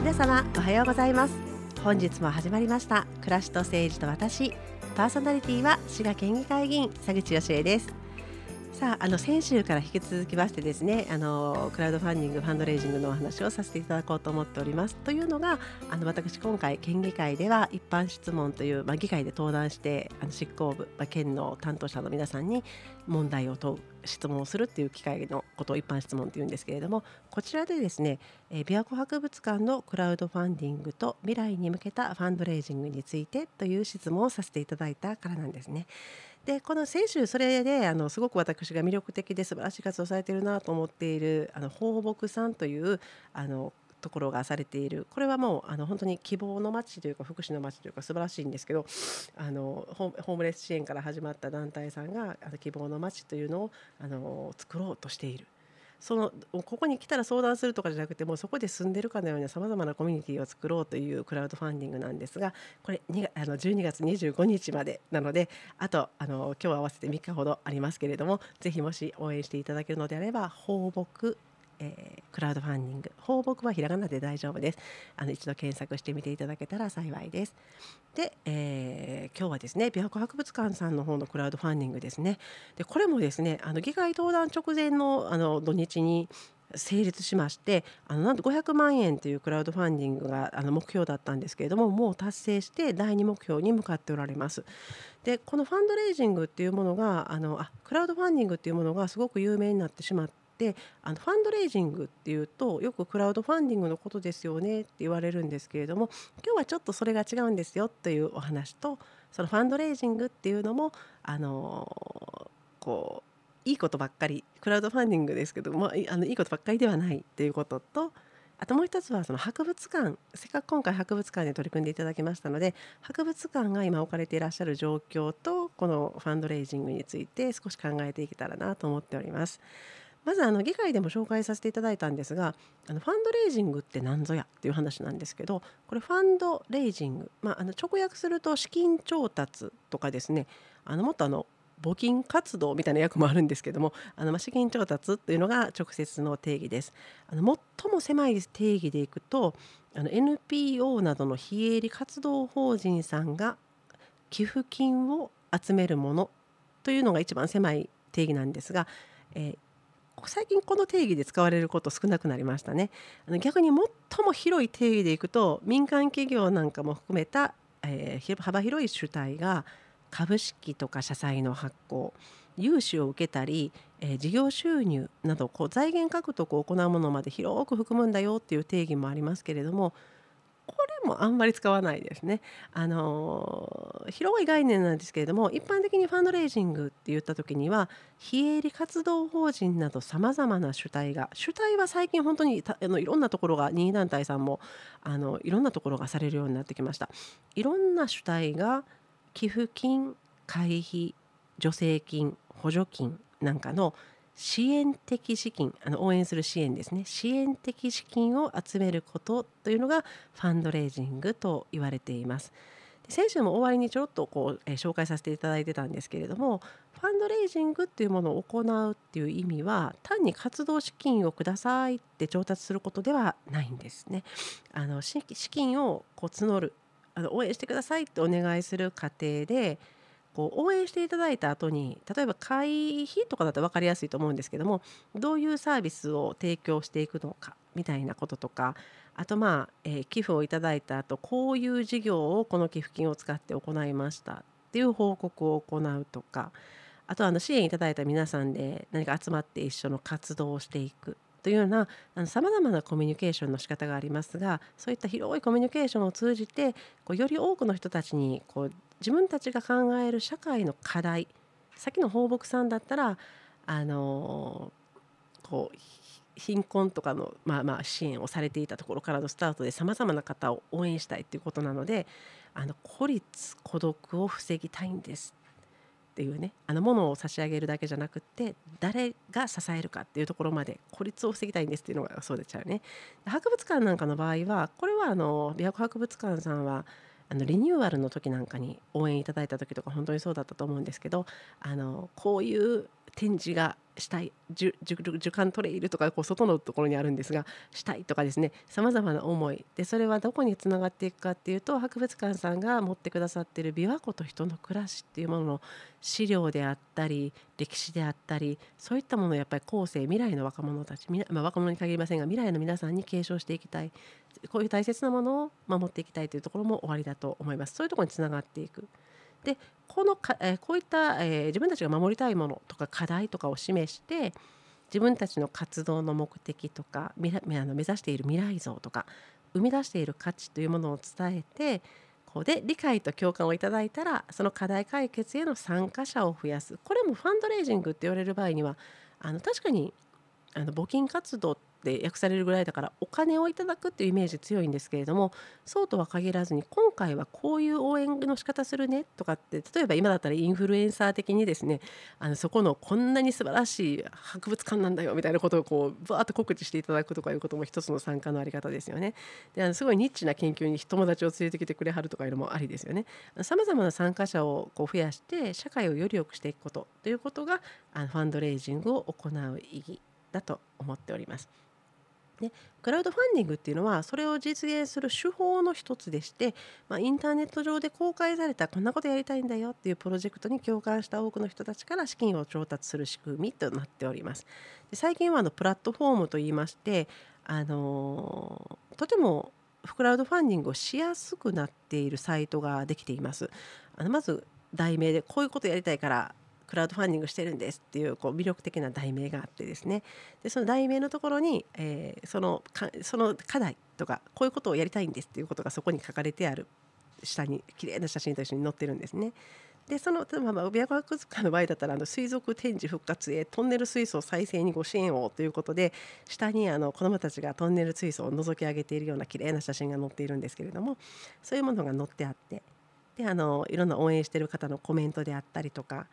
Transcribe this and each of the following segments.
皆様おはようございます。本日も始まりました。暮らしと政治と私。パーソナリティは滋賀県議会議員佐口義恵です。さああの先週から引き続きましてですねあのクラウドファンディングファンドレイジングのお話をさせていただこうと思っておりますというのがあの私今回県議会では一般質問という、まあ、議会で登壇してあの執行部、まあ、県の担当者の皆さんに問題を問う質問をするっていう機会のことを一般質問というんですけれどもこちらでですね、えー、琵琶湖博物館のクラウドファンディングと未来に向けたファンドレイジングについてという質問をさせていただいたからなんですね。でこの先週それであのすごく私が魅力的で素晴らしい活動されているなと思っているあの放牧さんというあのところがされているこれはもうあの本当に希望の街というか福祉の街というか素晴らしいんですけどあのホームレス支援から始まった団体さんがあの希望の街というのをあの作ろうとしている。そのここに来たら相談するとかじゃなくてもうそこで住んでるかのようなさまざまなコミュニティを作ろうというクラウドファンディングなんですがこれ2あの12月25日までなのであとあの今日合わせて3日ほどありますけれどもぜひもし応援していただけるのであれば放牧えー、クラウドファンディング。放牧はひらがなで大丈夫です。あの一度検索してみていただけたら幸いです。で、えー、今日はですね琵琶湖博物館さんの方のクラウドファンディングですね。でこれもですねあの議会登壇直前のあの土日に成立しましてあのなんと500万円というクラウドファンディングがあの目標だったんですけれどももう達成して第2目標に向かっておられます。でこのファンドレイジングっていうものがあのあクラウドファンディングっていうものがすごく有名になってしまっであのファンドレイジングっていうとよくクラウドファンディングのことですよねって言われるんですけれども今日はちょっとそれが違うんですよというお話とそのファンドレイジングっていうのもあのこういいことばっかりクラウドファンディングですけどもあのいいことばっかりではないっていうこととあともう一つはその博物館せっかく今回博物館で取り組んでいただきましたので博物館が今置かれていらっしゃる状況とこのファンドレイジングについて少し考えていけたらなと思っております。まずあの議会でも紹介させていただいたんですがあのファンドレイジングって何ぞやっていう話なんですけどこれファンドレイジング、まあ、あの直訳すると資金調達とかですねあのもっとあの募金活動みたいな役もあるんですけどもあの、まあ、資金調達というのが直接の定義です。あの最も狭い定義でいくとあの NPO などの非営利活動法人さんが寄付金を集めるものというのが一番狭い定義なんですが、えー、最近この定義で使われること少なくなりましたね。あの逆に最も広い定義でいくと民間企業なんかも含めた、えー、幅広い主体が株式とか社債の発行融資を受けたり、えー、事業収入などこう財源獲得を行うものまで広く含むんだよっていう定義もありますけれどももあんまり使わないですね。あの広い概念なんですけれども一般的にファンドレイジングって言った時には非営利活動法人などさまざまな主体が主体は最近本当にあのいろんなところが任意団体さんもあのいろんなところがされるようになってきました。いろんな主体が寄付金会費助成金補助金なんかの支援的資金あの応援する支援ですね支援的資金を集めることというのがファンドレイジングと言われています。先週も終わりにちょろっとこう、えー、紹介させていただいてたんですけれどもファンドレイジングっていうものを行うっていう意味は単に活動資金をくださいって調達することではないんですね。あの資金をこう募るあの応援してくださいってお願いする過程でこう応援していただいた後に例えば会費とかだと分かりやすいと思うんですけどもどういうサービスを提供していくのかみたいなこととかあとまあ、えー、寄付をいただいた後こういう事業をこの寄付金を使って行いましたっていう報告を行うとかあとあの支援いただいた皆さんで何か集まって一緒の活動をしていくというようなさまざまなコミュニケーションの仕方がありますがそういった広いコミュニケーションを通じてこうより多くの人たちにこう自分たちが考える社会の課題さっきの放牧さんだったらあのこう貧困とかの、まあ、まあ支援をされていたところからのスタートでさまざまな方を応援したいということなのであの孤立孤独を防ぎたいんですっていうねあのものを差し上げるだけじゃなくって誰が支えるかっていうところまで孤立を防ぎたいんですっていうのがそうでちゃうね。博物館なんかの場合はこれはあの琵琶湖博物館さんはあのリニューアルの時なんかに応援いただいた時とか本当にそうだったと思うんですけどあのこういう展示がしたい樹幹トレイルとかこう外のところにあるんですがしたいとかですねさまざまな思い。でそれはどこにつながっていくかっていうと博物館さんが持ってくださってる琵琶湖と人の暮らしっていうものの資料であったり歴史であったりそういったものをやっぱり後世未来の若者たち、まあ、若者に限りませんが未来の皆さんに継承していきたい。こういう大切なものを守っていきたいというところも終わりだと思います。そういうところにつがっていく。でこのか、え、こういった、え、自分たちが守りたいものとか課題とかを示して自分たちの活動の目的とかあの目指している未来像とか生み出している価値というものを伝えてこうで理解と共感をいただいたらその課題解決への参加者を増やす。これもファンドレイジングって言われる場合にはあの確かにあの募金活動って訳されるぐらいだからお金をいただくっていうイメージ強いんですけれどもそうとは限らずに今回はこういう応援の仕方するねとかって例えば今だったらインフルエンサー的にですねあのそこのこんなに素晴らしい博物館なんだよみたいなことをこうバーッと告知していただくとかいうことも一つの参加のあり方ですよね。であのすごいニッチな研究に友達を連れてきてくれはるとかいうのもありですよね。さまざまな参加者をこう増やして社会をより良くしていくことということがあのファンドレイジングを行う意義だと思っております。でクラウドファンディングっていうのはそれを実現する手法の一つでして、まあ、インターネット上で公開されたこんなことやりたいんだよっていうプロジェクトに共感した多くの人たちから資金を調達する仕組みとなっております。で最近はあのプラットフォームといいまして、あの、とてもクラウドファンディングをしやすくなっているサイトができています。あのまず題名でこういうことやりたいからクラウドファンディングしてるんですっていうこう魅力的な題名があってですねでその題名のところに、えー、そのかその課題とかこういうことをやりたいんですっていうことがそこに書かれてある下に綺麗な写真と一緒に載ってるんですね。でその、まあ、まあ、琵琶湖博物館の場合だったらあの水族展示復活へトンネル水槽再生にご支援をということで下にあの子どもたちがトンネル水槽を覗き上げているような綺麗な写真が載っているんですけれどもそういうものが載ってあってであのいろんな応援してる方のコメントであったりとか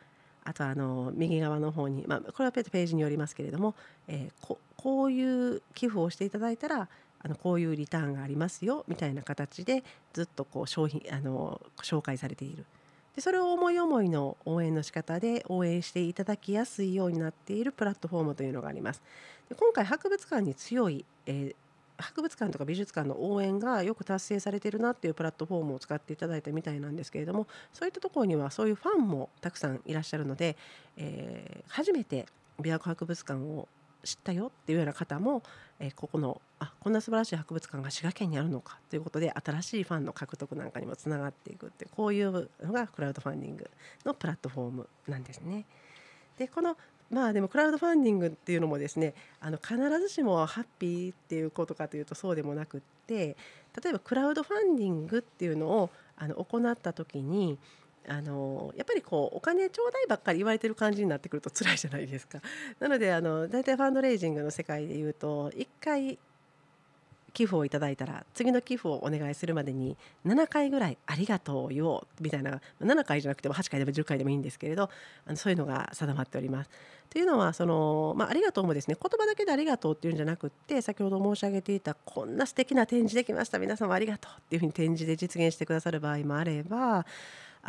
あとあの右側の方に、まあ、これはページによりますけれども、えー、ここういう寄付をしていただいたらあのこういうリターンがありますよみたいな形でずっとこう商品あの紹介されているでそれを思い思いの応援の仕方で応援していただきやすいようになっているプラットフォームというのがあります。で今回博物館に強い、えー博物館とか美術館の応援がよく達成されてるなっていうプラットフォームを使っていただいたみたいなんですけれどもそういったところにはそういうファンもたくさんいらっしゃるので、えー、初めて琵琶湖博物館を知ったよっていうような方も、えー、ここのあこんな素晴らしい博物館が滋賀県にあるのかということで新しいファンの獲得なんかにもつながっていくってこういうのがクラウドファンディングのプラットフォームなんですね。でこのまあでもクラウドファンディングっていうのもですねあの必ずしもハッピーっていうことかというとそうでもなくって例えばクラウドファンディングっていうのをあの行った時にあのやっぱりこうお金ちょうだいばっかり言われてる感じになってくると辛いじゃないですか。なのであの大体ファンドレイジングの世界でいうと1回寄付をいただいたら次の寄付をお願いするまでに7回ぐらい「ありがとう」を言おうみたいな7回じゃなくても8回でも10回でもいいんですけれどあのそういうのが定まっております。というのはその、まあ、ありがとうもですね言葉だけでありがとうっていうんじゃなくって先ほど申し上げていたこんな素敵な展示できました皆様ありがとうっていうふうに展示で実現してくださる場合もあれば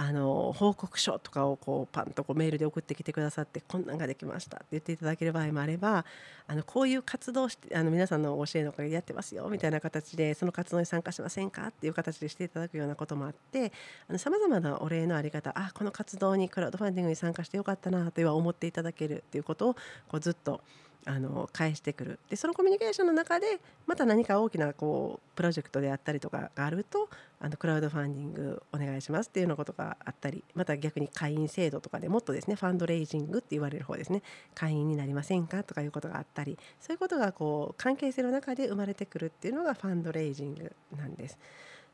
あの報告書とかをこうパンとこうメールで送ってきてくださってこんなんができましたって言っていただける場合もあればあのこういう活動してあの皆さんの教えのおかげでやってますよみたいな形でその活動に参加しませんかっていう形でしていただくようなこともあってさまざまなお礼のあり方あこの活動にクラウドファンディングに参加してよかったなとは思っていただけるっていうことをこうずっとあの返してくるでそのコミュニケーションの中でまた何か大きなこうプロジェクトであったりとかがあるとあのクラウドファンディングお願いしますっていうようなことがあったりまた逆に会員制度とかでもっとですねファンドレイジングって言われる方ですね会員になりませんかとかいうことがあったりそういうことがこう関係性の中で生まれてくるっていうのがファンドレイジングなんです。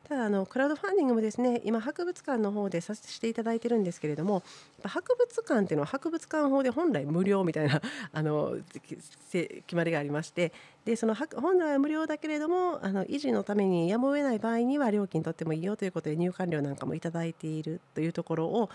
ただあのクラウドファンディングもですね今博物館の方でさせていただいてるんですけれども博物館っていうのは博物館法で本来無料みたいな あの決まりがありましてでその本来は無料だけれどもあの維持のためにやむを得ない場合には料金とってもいいよということで入館料なんかもいただいているというところを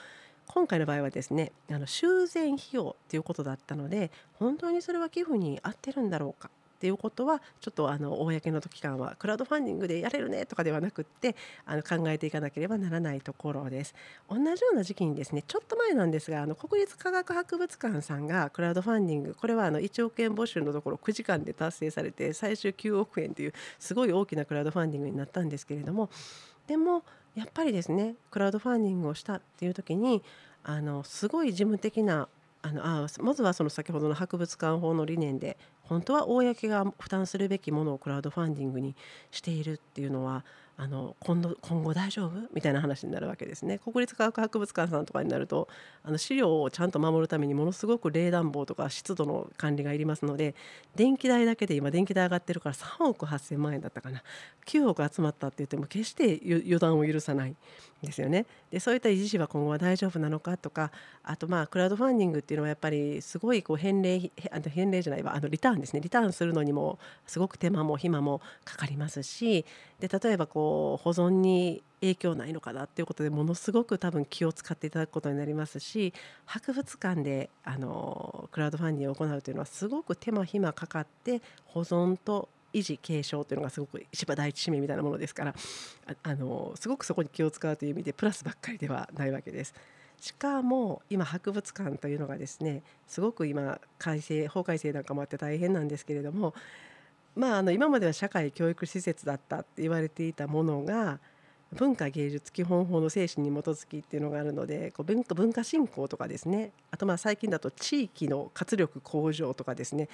今回の場合はですねあの修繕費用ということだったので本当にそれは寄付に合ってるんだろうかっていうことはちょっとあの公の期間はクラウドファンディングでやれるねとかではなくってあの考えていかなければならないところです。同じような時期にですねちょっと前なんですがあの国立科学博物館さんがクラウドファンディングこれはあの1億円募集のところ9時間で達成されて最終9億円というすごい大きなクラウドファンディングになったんですけれどもでもやっぱりですねクラウドファンディングをしたっていう時にあのすごい事務的なあのあまずはその先ほどの博物館法の理念で本当は公が負担するべきものをクラウドファンディングにしているっていうのはあの今度今後大丈夫みたいな話になるわけですね。国立科学博物館さんとかになるとあの資料をちゃんと守るためにものすごく冷暖房とか湿度の管理がいりますので電気代だけで今電気代上がってるから3億8,000万円だったかな。9億集まったって言っても決して予断を許さないですよね。でそういった維持費は今後は大丈夫なのかとかあとまあクラウドファンディングっていうのはやっぱりすごいこう返礼あの返礼じゃないわあのリターンですねリターンするのにもすごく手間も暇もかかりますしで例えばこう保存に影響ないのかなっていうことでものすごく多分気を使っていただくことになりますし博物館であのクラウドファンディングを行うというのはすごく手間暇かかって保存と維持継承というのがすごく一番第一使命みたいなものですからあのすごくそこに気を使うという意味でプラスばっかりではないわけです。しかも今博物館というのがですねすごく今改正法改正なんかもあって大変なんですけれどもまあ、あの今までは社会教育施設だったって言われていたものが文化芸術基本法の精神に基づきっていうのがあるのでこう文化文化振興とかですねあとまあ最近だと地域の活力向上とかですね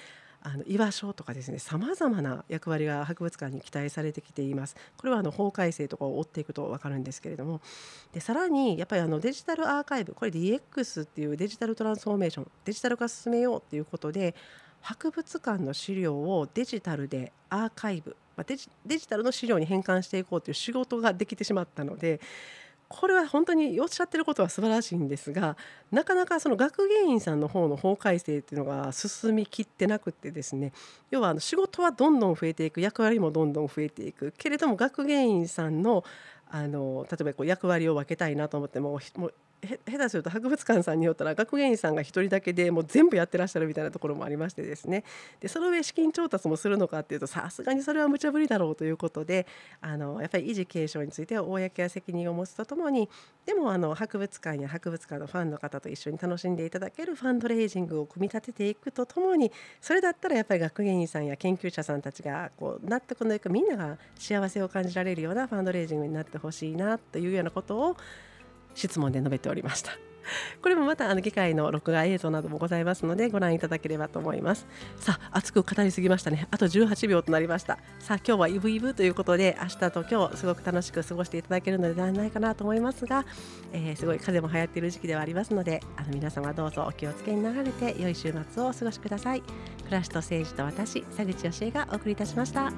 あの居場所とかですねさまざまな役割が博物館に期待されてきています。これはあの法改正とかを追っていくと分かるんですけれども。でさらにやっぱりあのデジタルアーカイブこれ DX っていうデジタルトランスフォーメーションデジタル化進めようということで博物館の資料をデジタルでアーカイブ、まあ、デジデジタルの資料に変換していこうという仕事ができてしまったのでこれは本当におっしゃってることは素晴らしいんですがなかなかその学芸員さんの方の法改正っていうのが進みきってなくてですね要はあの仕事はどんどん増えていく役割もどんどん増えていく。けれども学芸員さんのあの例えばこう役割を分けたいなと思ってももう下手すると博物館さんによったら学芸員さんが1人だけでもう全部やってらっしゃるみたいなところもありましてですね。でその上資金調達もするのかっていうとさすがにそれは無茶ぶりだろうということであのやっぱり維持継承については公は責任を持つとともにでもあの博物館や博物館のファンの方と一緒に楽しんでいただけるファンドレイジングを組み立てていくとともにそれだったらやっぱり学芸員さんや研究者さんたちがこう納得のいくみんなが幸せを感じられるようなファンドレイジングになってほしいなというようなことを質問で述べておりました。これもまたあの議会の録画映像などもございますのでご覧いただければと思います。さあ熱く語りすぎましたね。あと18秒となりました。さあ今日はイブイブということで明日と今日すごく楽しく過ごしていただけるのではないかなと思いますが、えー、すごい風も流行っている時期ではありますのであの皆様どうぞお気をつけになられて良い週末をお過ごしください。暮らしと政治と私佐口義恵がお送りいたしました。